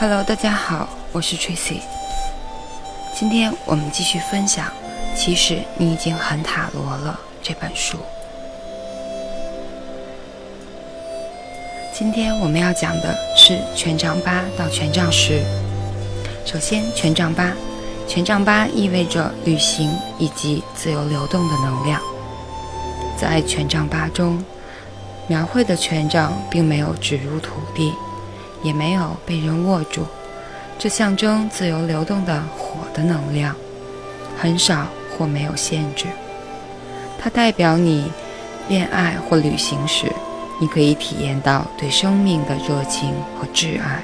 Hello，大家好，我是 Tracy。今天我们继续分享《其实你已经很塔罗了》这本书。今天我们要讲的是权杖八到权杖十。首先，权杖八，权杖八意味着旅行以及自由流动的能量。在权杖八中，描绘的权杖并没有植入土地。也没有被人握住，这象征自由流动的火的能量，很少或没有限制。它代表你恋爱或旅行时，你可以体验到对生命的热情和挚爱。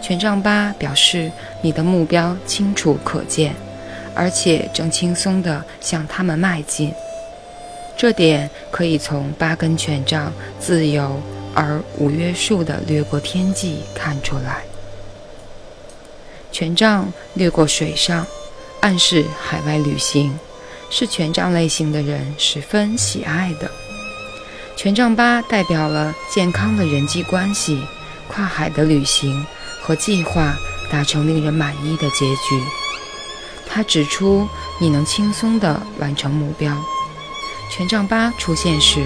权杖八表示你的目标清楚可见，而且正轻松地向他们迈进。这点可以从八根权杖自由。而无约束地掠过天际，看出来。权杖掠过水上，暗示海外旅行，是权杖类型的人十分喜爱的。权杖八代表了健康的人际关系、跨海的旅行和计划达成令人满意的结局。他指出，你能轻松地完成目标。权杖八出现时。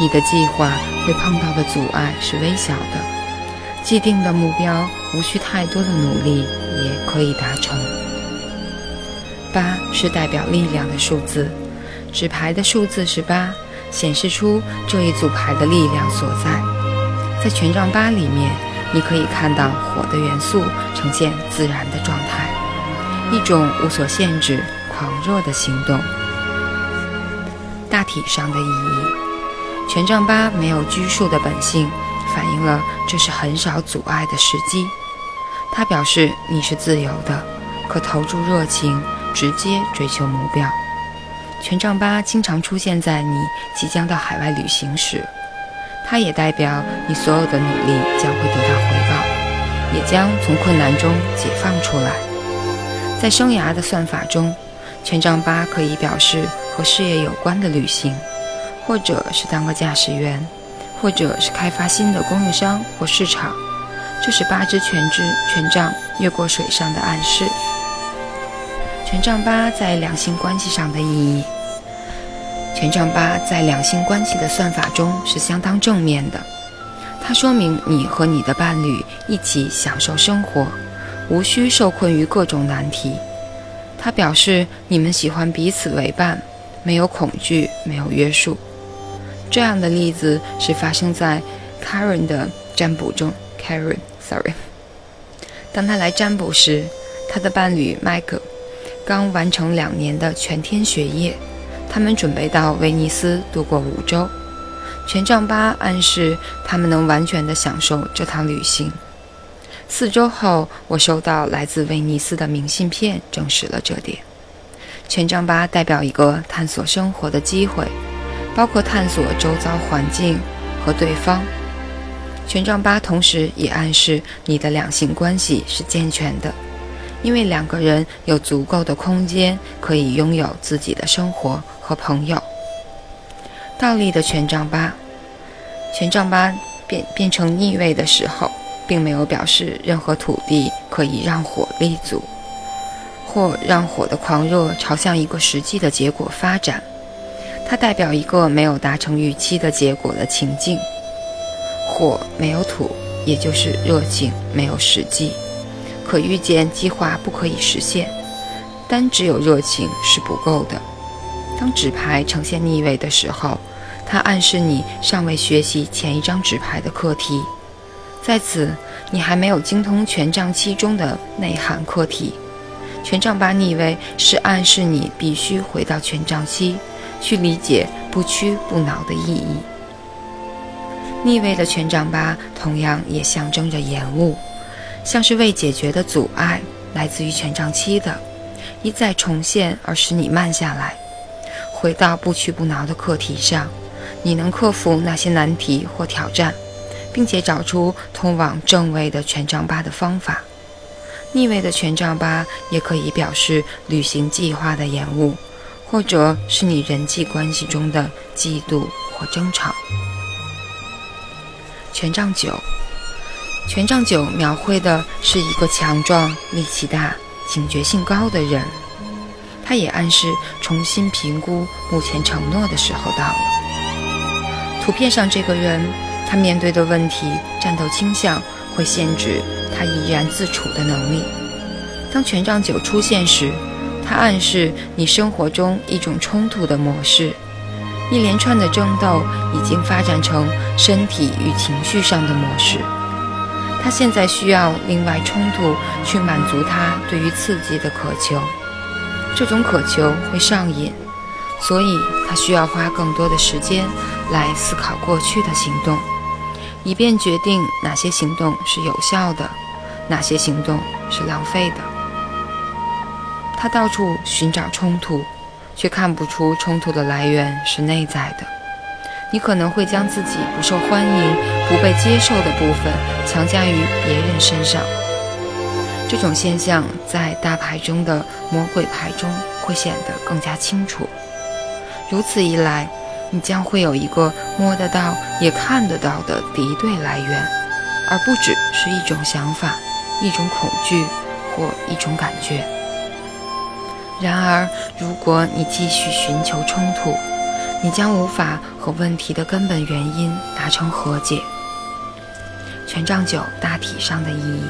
你的计划会碰到的阻碍是微小的，既定的目标无需太多的努力也可以达成。八是代表力量的数字，纸牌的数字是八，显示出这一组牌的力量所在。在权杖八里面，你可以看到火的元素呈现自然的状态，一种无所限制、狂热的行动。大体上的意义。权杖八没有拘束的本性，反映了这是很少阻碍的时机。它表示你是自由的，可投注热情，直接追求目标。权杖八经常出现在你即将到海外旅行时，它也代表你所有的努力将会得到回报，也将从困难中解放出来。在生涯的算法中，权杖八可以表示和事业有关的旅行。或者是当个驾驶员，或者是开发新的供应商或市场，这是八支权杖权杖越过水上的暗示。权杖八在两性关系上的意义，权杖八在两性关系的算法中是相当正面的，它说明你和你的伴侣一起享受生活，无需受困于各种难题。它表示你们喜欢彼此为伴，没有恐惧，没有约束。这样的例子是发生在 Karen 的占卜中。Karen，sorry，当他来占卜时，他的伴侣 Michael 刚完成两年的全天学业，他们准备到威尼斯度过五周。权杖八暗示他们能完全的享受这趟旅行。四周后，我收到来自威尼斯的明信片，证实了这点。权杖八代表一个探索生活的机会。包括探索周遭环境和对方。权杖八同时也暗示你的两性关系是健全的，因为两个人有足够的空间可以拥有自己的生活和朋友。倒立的权杖八，权杖八变变成逆位的时候，并没有表示任何土地可以让火立足，或让火的狂热朝向一个实际的结果发展。它代表一个没有达成预期的结果的情境。火没有土，也就是热情没有实际，可预见计划不可以实现。单只有热情是不够的。当纸牌呈现逆位的时候，它暗示你尚未学习前一张纸牌的课题，在此你还没有精通权杖七中的内涵课题。权杖八逆位是暗示你必须回到权杖七。去理解不屈不挠的意义。逆位的权杖八同样也象征着延误，像是未解决的阻碍，来自于权杖七的，一再重现而使你慢下来，回到不屈不挠的课题上。你能克服那些难题或挑战，并且找出通往正位的权杖八的方法。逆位的权杖八也可以表示旅行计划的延误。或者是你人际关系中的嫉妒或争吵。权杖九，权杖九描绘的是一个强壮、力气大、警觉性高的人，他也暗示重新评估目前承诺的时候到了。图片上这个人，他面对的问题、战斗倾向会限制他怡然自处的能力。当权杖九出现时，它暗示你生活中一种冲突的模式，一连串的争斗已经发展成身体与情绪上的模式。他现在需要另外冲突去满足他对于刺激的渴求，这种渴求会上瘾，所以他需要花更多的时间来思考过去的行动，以便决定哪些行动是有效的，哪些行动是浪费的。他到处寻找冲突，却看不出冲突的来源是内在的。你可能会将自己不受欢迎、不被接受的部分强加于别人身上。这种现象在大牌中的魔鬼牌中会显得更加清楚。如此一来，你将会有一个摸得到也看得到的敌对来源，而不只是一种想法、一种恐惧或一种感觉。然而，如果你继续寻求冲突，你将无法和问题的根本原因达成和解。权杖九大体上的意义：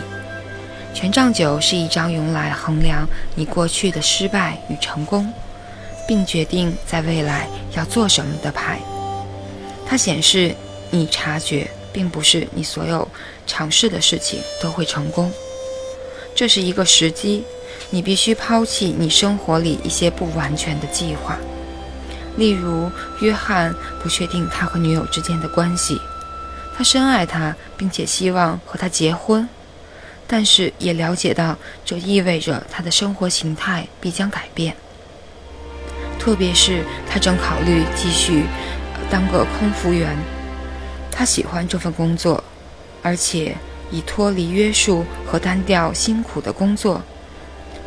权杖九是一张用来衡量你过去的失败与成功，并决定在未来要做什么的牌。它显示你察觉，并不是你所有尝试的事情都会成功。这是一个时机，你必须抛弃你生活里一些不完全的计划。例如，约翰不确定他和女友之间的关系，他深爱她，并且希望和她结婚，但是也了解到这意味着他的生活形态必将改变。特别是他正考虑继续当个空服员，他喜欢这份工作，而且已脱离约束和单调辛苦的工作，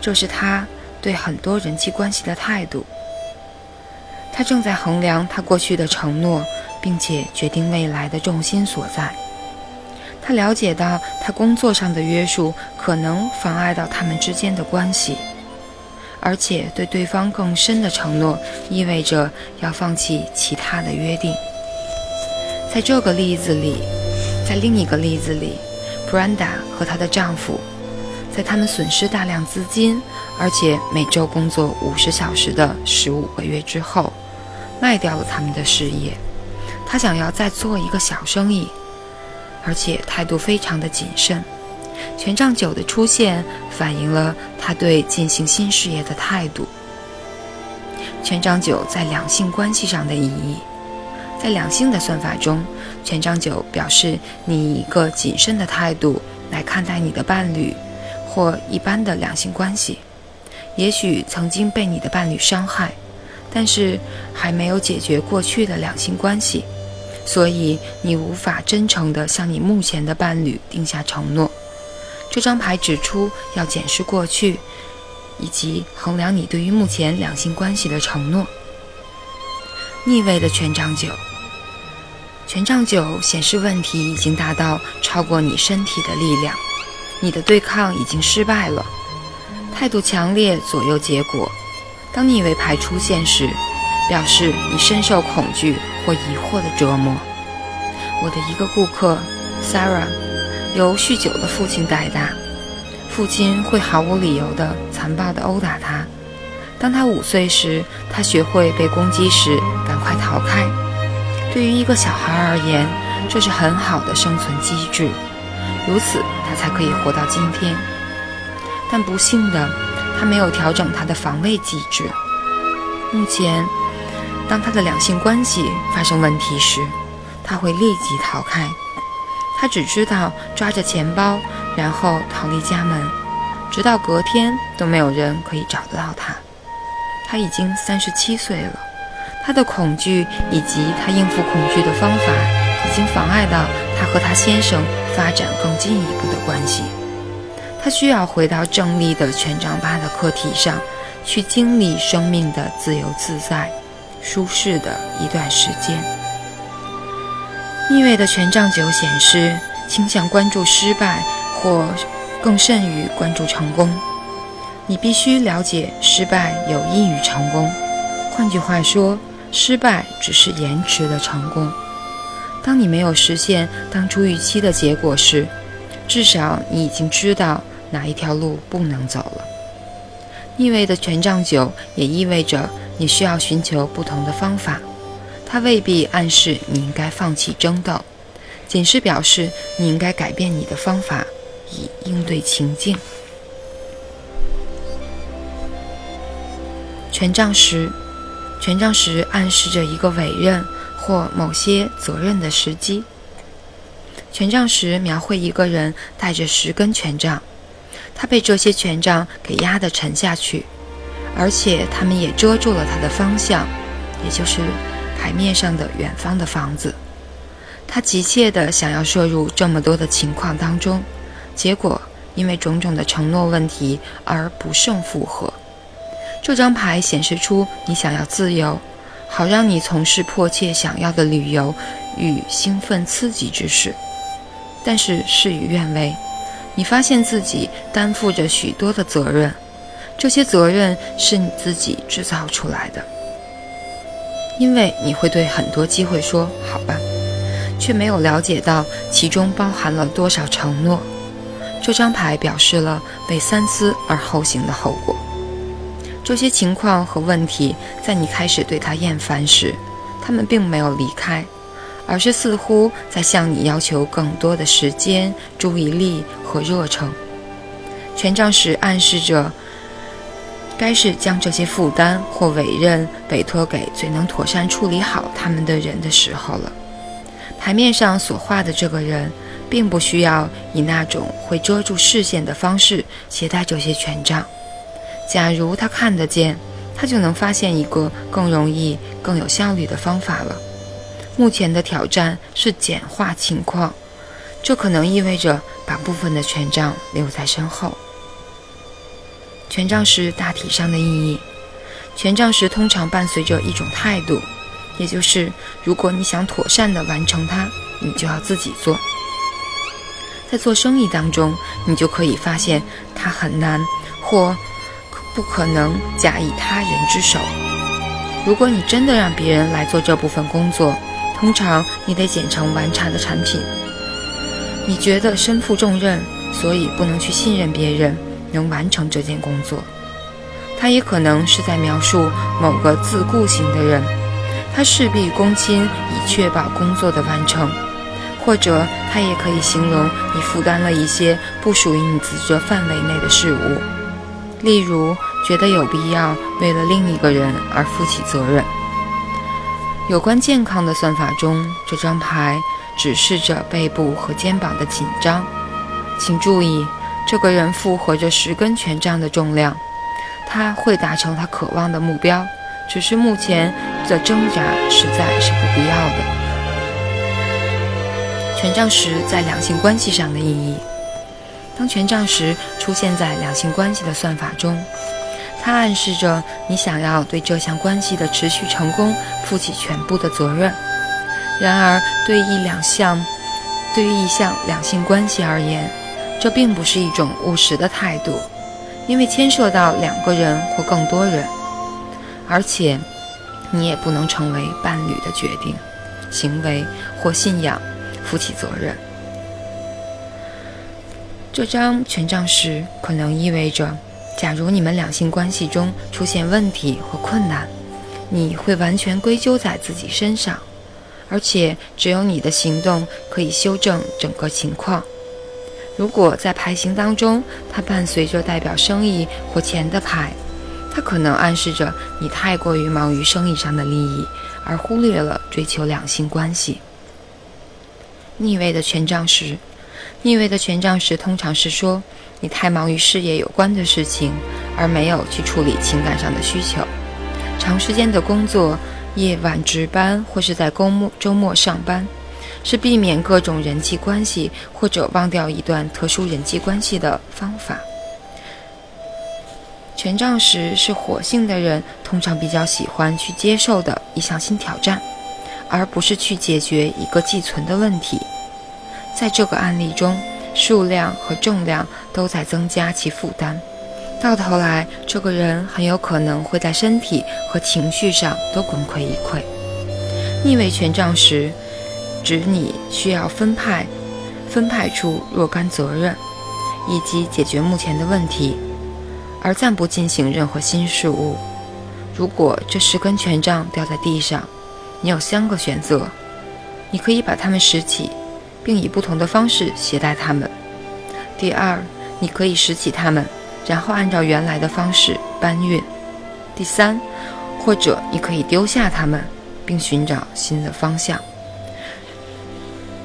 这是他对很多人际关系的态度。他正在衡量他过去的承诺，并且决定未来的重心所在。他了解到他工作上的约束可能妨碍到他们之间的关系，而且对对方更深的承诺意味着要放弃其他的约定。在这个例子里，在另一个例子里，Brenda 和她的丈夫，在他们损失大量资金，而且每周工作五十小时的十五个月之后。卖掉了他们的事业，他想要再做一个小生意，而且态度非常的谨慎。权杖九的出现反映了他对进行新事业的态度。权杖九在两性关系上的意义，在两性的算法中，权杖九表示你以一个谨慎的态度来看待你的伴侣或一般的两性关系，也许曾经被你的伴侣伤害。但是还没有解决过去的两性关系，所以你无法真诚地向你目前的伴侣定下承诺。这张牌指出要检视过去，以及衡量你对于目前两性关系的承诺。逆位的权杖九，权杖九显示问题已经达到超过你身体的力量，你的对抗已经失败了，态度强烈左右结果。当逆位牌出现时，表示你深受恐惧或疑惑的折磨。我的一个顾客，Sarah，由酗酒的父亲带大，父亲会毫无理由地残暴地殴打他。当他五岁时，他学会被攻击时赶快逃开。对于一个小孩而言，这是很好的生存机制，如此他才可以活到今天。但不幸的。他没有调整他的防卫机制。目前，当他的两性关系发生问题时，他会立即逃开。他只知道抓着钱包，然后逃离家门，直到隔天都没有人可以找得到他。他已经三十七岁了，他的恐惧以及他应付恐惧的方法，已经妨碍到他和他先生发展更进一步的关系。他需要回到正立的权杖八的课题上，去经历生命的自由自在、舒适的一段时间。逆位的权杖九显示，倾向关注失败，或更甚于关注成功。你必须了解，失败有益于成功。换句话说，失败只是延迟的成功。当你没有实现当初预期的结果时，至少你已经知道哪一条路不能走了。逆位的权杖九也意味着你需要寻求不同的方法。它未必暗示你应该放弃争斗，仅是表示你应该改变你的方法，以应对情境。权杖十，权杖十暗示着一个委任或某些责任的时机。权杖十描绘一个人带着十根权杖，他被这些权杖给压得沉下去，而且他们也遮住了他的方向，也就是牌面上的远方的房子。他急切地想要摄入这么多的情况当中，结果因为种种的承诺问题而不胜负荷。这张牌显示出你想要自由，好让你从事迫切想要的旅游与兴奋刺激之事。但是事与愿违，你发现自己担负着许多的责任，这些责任是你自己制造出来的。因为你会对很多机会说“好吧”，却没有了解到其中包含了多少承诺。这张牌表示了被三思而后行的后果。这些情况和问题在你开始对他厌烦时，他们并没有离开。而是似乎在向你要求更多的时间、注意力和热诚。权杖十暗示着，该是将这些负担或委任委托给最能妥善处理好他们的人的时候了。牌面上所画的这个人，并不需要以那种会遮住视线的方式携带这些权杖。假如他看得见，他就能发现一个更容易、更有效率的方法了。目前的挑战是简化情况，这可能意味着把部分的权杖留在身后。权杖十大体上的意义，权杖十通常伴随着一种态度，也就是如果你想妥善地完成它，你就要自己做。在做生意当中，你就可以发现它很难或不可能假以他人之手。如果你真的让别人来做这部分工作，通常你得剪成完差的产品。你觉得身负重任，所以不能去信任别人能完成这件工作。他也可能是在描述某个自顾型的人，他事必躬亲以确保工作的完成。或者他也可以形容你负担了一些不属于你职责范围内的事物，例如觉得有必要为了另一个人而负起责任。有关健康的算法中，这张牌指示着背部和肩膀的紧张。请注意，这个人负荷着十根权杖的重量，他会达成他渴望的目标，只是目前的挣扎实在是不必要的。权杖十在两性关系上的意义，当权杖十出现在两性关系的算法中。它暗示着你想要对这项关系的持续成功负起全部的责任。然而，对一两项，对于一项两性关系而言，这并不是一种务实的态度，因为牵涉到两个人或更多人，而且你也不能成为伴侣的决定、行为或信仰负起责任。这张权杖十可能意味着。假如你们两性关系中出现问题或困难，你会完全归咎在自己身上，而且只有你的行动可以修正整个情况。如果在牌型当中它伴随着代表生意或钱的牌，它可能暗示着你太过于忙于生意上的利益，而忽略了追求两性关系。逆位的权杖十，逆位的权杖十通常是说。你太忙于事业有关的事情，而没有去处理情感上的需求。长时间的工作、夜晚值班或是在周末周末上班，是避免各种人际关系或者忘掉一段特殊人际关系的方法。权杖十是火性的人通常比较喜欢去接受的一项新挑战，而不是去解决一个既存的问题。在这个案例中，数量和重量都在增加其负担，到头来，这个人很有可能会在身体和情绪上都功亏一篑。逆位权杖时，指你需要分派、分派出若干责任，以及解决目前的问题，而暂不进行任何新事物。如果这十根权杖掉在地上，你有三个选择：你可以把它们拾起，并以不同的方式携带它们；第二，你可以拾起它们，然后按照原来的方式搬运；第三，或者你可以丢下它们。并寻找新的方向。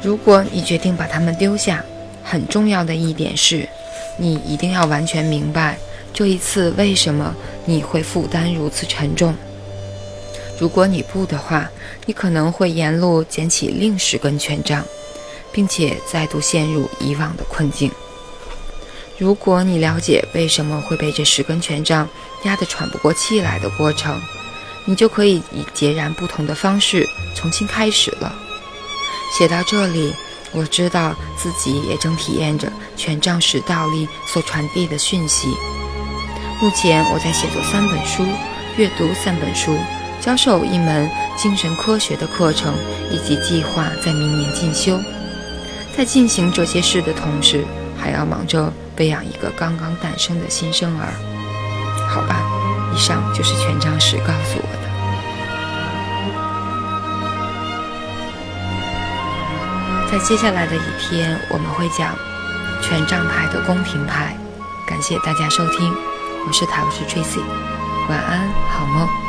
如果你决定把它们丢下，很重要的一点是，你一定要完全明白这一次为什么你会负担如此沉重。如果你不的话，你可能会沿路捡起另十根权杖，并且再度陷入以往的困境。如果你了解为什么会被这十根权杖压得喘不过气来的过程，你就可以以截然不同的方式重新开始了。写到这里，我知道自己也正体验着权杖十道力所传递的讯息。目前我在写作三本书，阅读三本书，教授一门精神科学的课程，以及计划在明年进修。在进行这些事的同时，还要忙着喂养一个刚刚诞生的新生儿。好吧，以上就是权杖十告诉我的。在接下来的一天，我们会讲权杖牌的宫廷牌。感谢大家收听，我是塔罗师 Tracy，晚安，好梦。